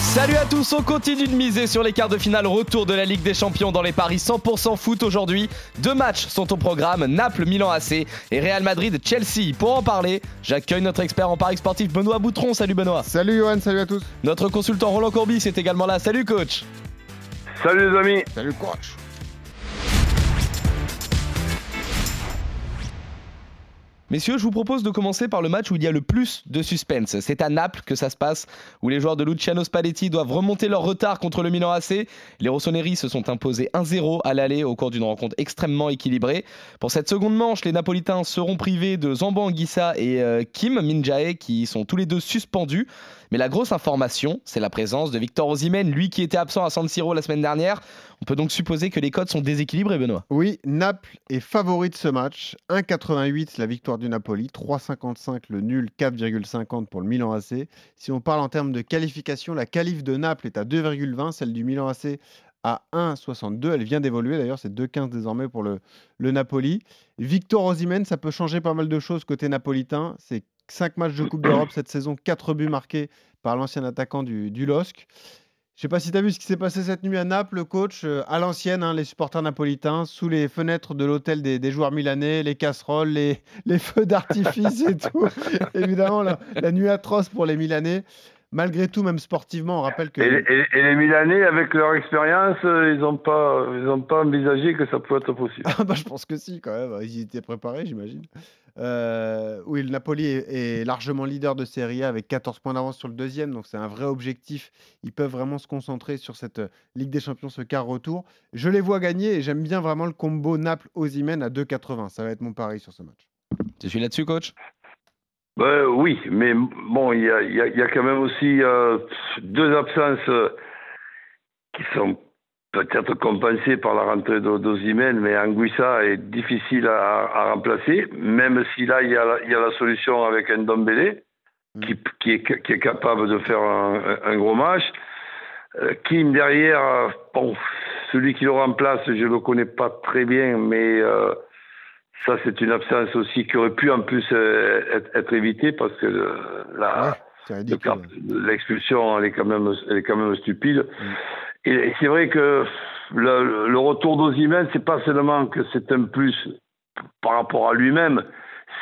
Salut à tous, on continue de miser sur les quarts de finale retour de la Ligue des Champions dans les paris 100% foot aujourd'hui. Deux matchs sont au programme, Naples, Milan AC et Real Madrid, Chelsea. Pour en parler, j'accueille notre expert en paris sportif Benoît Boutron. Salut Benoît. Salut Johan, salut à tous. Notre consultant Roland Courbis est également là. Salut coach. Salut les amis. Salut coach. Messieurs, je vous propose de commencer par le match où il y a le plus de suspense. C'est à Naples que ça se passe, où les joueurs de Luciano Spalletti doivent remonter leur retard contre le Milan AC. Les Rossoneri se sont imposés 1-0 à l'aller au cours d'une rencontre extrêmement équilibrée. Pour cette seconde manche, les Napolitains seront privés de Zambo Anguissa et euh, Kim Minjae, qui sont tous les deux suspendus. Mais la grosse information, c'est la présence de Victor Osimhen, lui qui était absent à San Siro la semaine dernière. On peut donc supposer que les codes sont déséquilibrés, Benoît. Oui, Naples est favori de ce match. 1,88 la victoire du Napoli, 3,55 le nul, 4,50 pour le Milan AC. Si on parle en termes de qualification, la qualif de Naples est à 2,20, celle du Milan AC à 1,62. Elle vient d'évoluer d'ailleurs, c'est 2,15 désormais pour le, le Napoli. Victor Osimhen, ça peut changer pas mal de choses côté napolitain. C'est 5 matchs de Coupe d'Europe cette saison, 4 buts marqués par l'ancien attaquant du, du LOSC. Je sais pas si tu as vu ce qui s'est passé cette nuit à Naples, coach, euh, à l'ancienne, hein, les supporters napolitains, sous les fenêtres de l'hôtel des, des, joueurs milanais, les casseroles, les, les feux d'artifice et tout. Évidemment, la, la, nuit atroce pour les Milanais. Malgré tout, même sportivement, on rappelle que. Et, et, et les Milanais, avec leur expérience, euh, ils n'ont pas, ils pas envisagé que ça pouvait être possible. Ah bah, je pense que si, quand même. Ils étaient préparés, j'imagine. Euh, oui, le Napoli est, est, largement leader de Serie A avec 14 points d'avance sur le deuxième, donc c'est un vrai objectif. Ils peuvent vraiment se concentrer sur cette euh, Ligue des Champions, ce quart retour. Je les vois gagner et j'aime bien vraiment le combo Naples-Ozimène à 2,80. Ça va être mon pari sur ce match. Tu suis là-dessus, coach? Ben, Oui, mais bon, il y a, quand même aussi euh, deux absences euh, qui sont peut-être compensé par la rentrée d'Ozimène, mais Anguissa est difficile à, à, remplacer, même si là, il y a la, il y a la solution avec un Dombélé, mmh. qui, qui, est, qui est capable de faire un, un gros match. Euh, Kim derrière, bon, celui qui le remplace, je ne le connais pas très bien, mais euh, ça, c'est une absence aussi qui aurait pu en plus euh, être, être évitée parce que la, l'expulsion, elle est quand même, elle est quand même stupide. Mmh. Et, c'est vrai que le, le retour d'Ozimène, c'est pas seulement que c'est un plus par rapport à lui-même,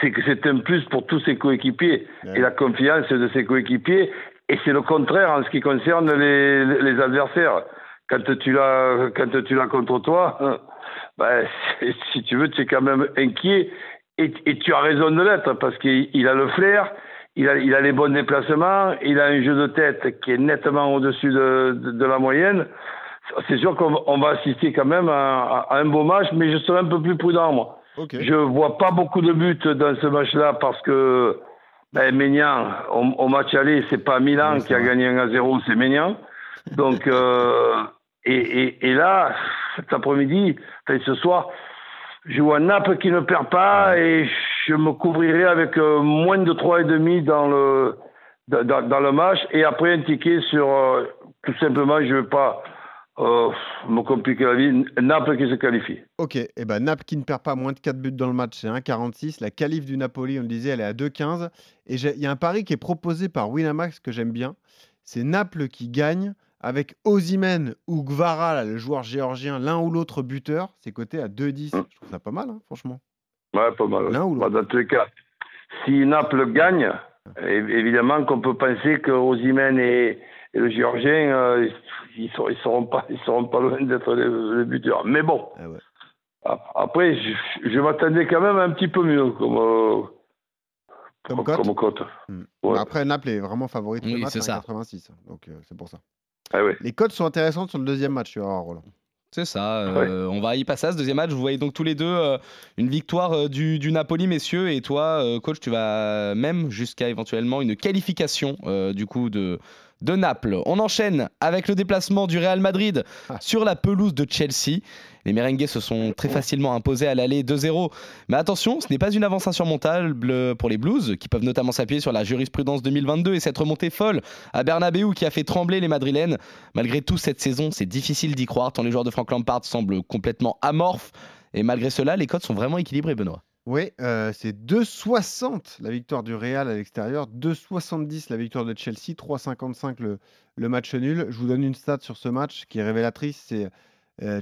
c'est que c'est un plus pour tous ses coéquipiers ouais. et la confiance de ses coéquipiers. Et c'est le contraire en ce qui concerne les, les adversaires. Quand tu l'as, quand tu l'as contre toi, ben, si tu veux, tu es quand même inquiet. Et, et tu as raison de l'être parce qu'il a le flair, il a, il a les bons déplacements, il a un jeu de tête qui est nettement au-dessus de, de, de, la moyenne. C'est sûr qu'on va assister quand même à, à, un beau match, mais je serai un peu plus prudent, moi. Okay. Je vois pas beaucoup de buts dans ce match-là parce que ben, Ménian, au, au, match aller, c'est pas Milan oui, qui a gagné 1 à 0, c'est Ménian. Donc, euh, et, et, et, là, cet après-midi, enfin, ce soir, je vois Naples qui ne perd pas et je me couvrirai avec euh, moins de 3,5 dans le, dans, dans, le match et après un ticket sur euh, tout simplement, je ne veux pas euh, me compliquer la vie. Naples qui se qualifie. Ok, et eh ben Naples qui ne perd pas moins de 4 buts dans le match, c'est 1,46. La qualif du Napoli, on le disait, elle est à 2,15. Et il y a un pari qui est proposé par Winamax que j'aime bien. C'est Naples qui gagne avec Ozimen ou Gvara, là, le joueur géorgien, l'un ou l'autre buteur, c'est coté à 2-10. Mmh. Je trouve ça pas mal, hein, franchement. Ouais, pas mal. L'un ou l'autre. Bah, dans tous les cas, si Naples gagne, évidemment qu'on peut penser que Ozimen et, et, le géorgien, euh, ils, seront, ils, seront pas, ils seront pas loin d'être les, les, buteurs. Mais bon. Ah ouais. Après, je, je m'attendais quand même un petit peu mieux comme. Euh, comme cote. Comme cote. Mmh. Ouais. Après, Naples est vraiment favori de oui, match, c'est ça. 86. Donc, euh, c'est pour ça. Ah ouais. Les cotes sont intéressantes sur le deuxième match, tu vois, Roland. C'est ça. Euh, ouais. On va y passer à ce deuxième match. Vous voyez donc tous les deux euh, une victoire euh, du, du, Napoli, messieurs. Et toi, coach, tu vas même jusqu'à éventuellement une qualification du coup de, de Naples. On enchaîne avec le déplacement du Real Madrid Ah. sur la pelouse de Chelsea. Les merengues se sont très facilement imposés à l'aller 2-0. Mais attention, ce n'est pas une avance insurmontable pour les Blues, qui peuvent notamment s'appuyer sur la jurisprudence 2022 et cette remontée folle à Bernabeu qui a fait trembler les Madrilènes. Malgré tout, cette saison, c'est difficile d'y croire, tant les joueurs de Frank Lampard semblent complètement amorphes. Et malgré cela, les codes sont vraiment équilibrés, Benoît. Oui, c'est 2,60 la victoire du Real à l'extérieur, 2,70 la victoire de Chelsea, 3,55 le, le match nul. Je vous donne une stat sur ce match qui est révélatrice. C'est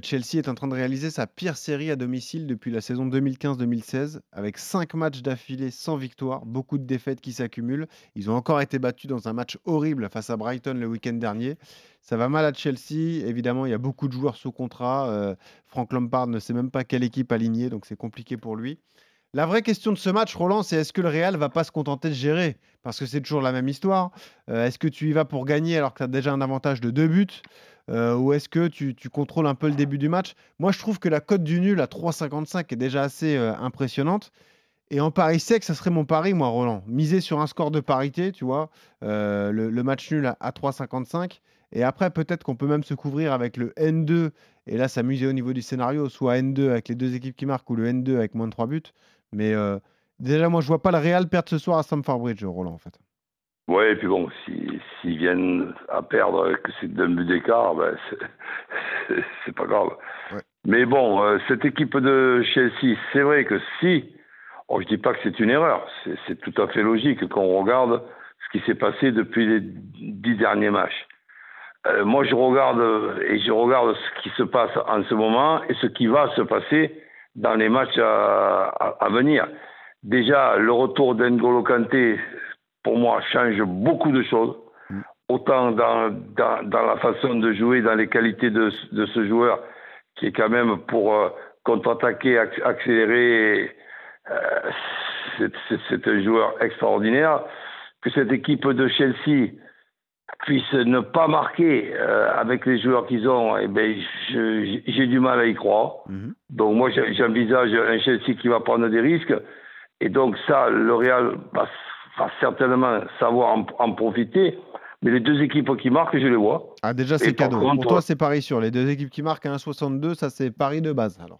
Chelsea est en train de réaliser sa pire série à domicile depuis la saison 2015-2016, avec 5 matchs d'affilée sans victoire, beaucoup de défaites qui s'accumulent. Ils ont encore été battus dans un match horrible face à Brighton le week-end dernier. Ça va mal à Chelsea. Évidemment, il y a beaucoup de joueurs sous contrat. Euh, Frank Lampard ne sait même pas quelle équipe aligner, donc c'est compliqué pour lui. La vraie question de ce match, Roland, c'est est-ce que le Real va pas se contenter de gérer? Parce que c'est toujours la même histoire. Euh, est-ce que tu y vas pour gagner alors que tu as déjà un avantage de deux buts? Euh, Ou est-ce que tu, contrôles un peu le début du match? Moi, je trouve que la cote du nul à 3,55 est déjà assez euh, impressionnante. Et en pari sec, ça serait mon pari, moi, Roland. Miser sur un score de parité, tu vois, le, le match nul à, à 3,55. Et après, peut-être qu'on peut même se couvrir avec le N2 et là s'amuser au niveau du scénario, soit N2 avec les deux équipes qui marquent ou le N2 avec moins de 3 buts. Mais euh, déjà, moi, je vois pas le Real perdre ce soir à Stamford Bridge, Roland, en fait. Ouais, et puis bon, si- s'ils viennent à perdre, que c'est d'un but d'écart, ben, c'est- pas grave. Ouais. Mais bon, euh, cette équipe de Chelsea, c'est vrai que si, oh, je dis pas que c'est une erreur, c'est tout à fait logique quand on regarde ce qui s'est passé depuis les dix derniers matchs. Euh, moi, je regarde et je regarde ce qui se passe en ce moment et ce qui va se passer dans les matchs à, à- à venir. Déjà, le retour d'Engolo Kanté, pour moi, change beaucoup de choses. Mm. Autant dans, dans, dans la façon de jouer, dans les qualités de, de ce joueur, qui est quand même pour euh, contre-attaquer, ac- accélérer, euh, c'est un joueur extraordinaire. Que cette équipe de Chelsea puisse ne pas marquer euh, avec les joueurs qu'ils ont, eh ben, j'ai du mal à y croire. Mhm. Donc moi, j'envisage un Chelsea qui va prendre des risques. Et donc ça, le Real va, va certainement savoir en, en profiter. Mais les deux équipes qui marquent, je les vois. Ah, déjà, c'est cadeau. contre, Pour toi, c'est pari sur les deux équipes qui marquent à 1,62, ça, c'est pari de base, alors.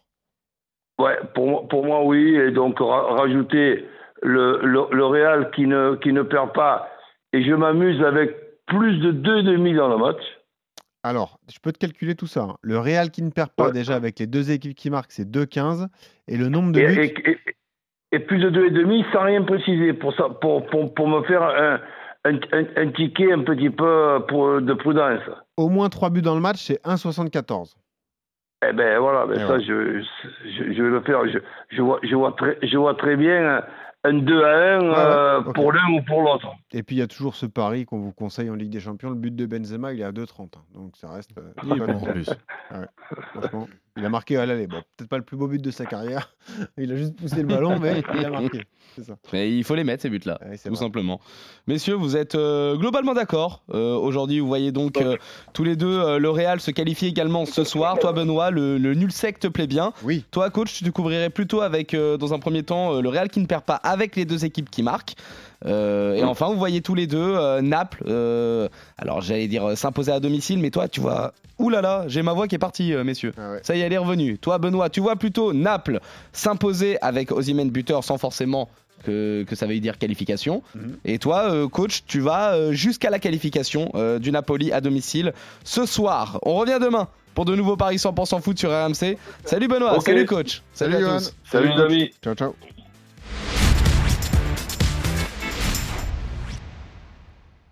Ouais, pour moi, pour moi oui. Et donc ra- rajouter le, le, le Real qui ne, qui ne perd pas. Et je m'amuse avec plus de 2,5 dans le match. Alors, je peux te calculer tout ça. hein. Le Real qui ne perd pas, Ouais. déjà, avec les deux équipes qui marquent, c'est 2,15. Et le nombre de Et, buts... et, et- et plus de 2,5 sans rien préciser pour, ça, pour, pour, pour me faire un, un, un, un ticket un petit peu pour, de prudence. Au moins 3 buts dans le match, c'est 1,74. Eh ben voilà, ben Et ça je, je, je vais le faire. Je, je, vois, je, vois très, je vois très bien un 2 à 1 ouais, euh, pour l'un ou pour l'autre. Et puis, il y a toujours ce pari qu'on vous conseille en Ligue des Champions. Le but de Benzema, il est à 2,30. hein. Donc, ça reste... euh, Il est bon en plus. Franchement, il a marqué à l'aller. Bon, peut-être pas le plus beau but de sa carrière. il a juste poussé le ballon, mais il a marqué. Ça. Mais il faut les mettre, ces buts-là, Ouais, c'est tout vrai. simplement. Messieurs, vous êtes euh, globalement d'accord. Euh, Aujourd'hui, vous voyez donc euh, tous les deux le Real se qualifie également ce soir. Toi, Benoît, le, le nul sec te plaît bien. Oui. Toi, coach, tu te couvrirais plutôt avec, dans un premier temps, le Real qui ne perd pas avec les deux équipes qui marquent. Euh, et enfin, vous voyez tous les deux euh, Naples, euh, alors j'allais dire euh, s'imposer à domicile, mais toi, tu vois. Ouh là là, j'ai ma voix qui est partie, euh, messieurs. Ah ouais. Ça y est, elle est revenue. Toi, Benoît, tu vois plutôt Naples s'imposer avec Osimhen buteur sans forcément que, que ça veuille dire qualification. Mhm. Et toi, euh, coach, tu vas euh, jusqu'à la qualification euh, du Napoli à domicile ce soir. On revient demain pour de nouveaux paris 100% foot sur RMC. Salut Benoît, salut coach. Salut, à Johan. tous. Salut, amis. Ciao, ciao.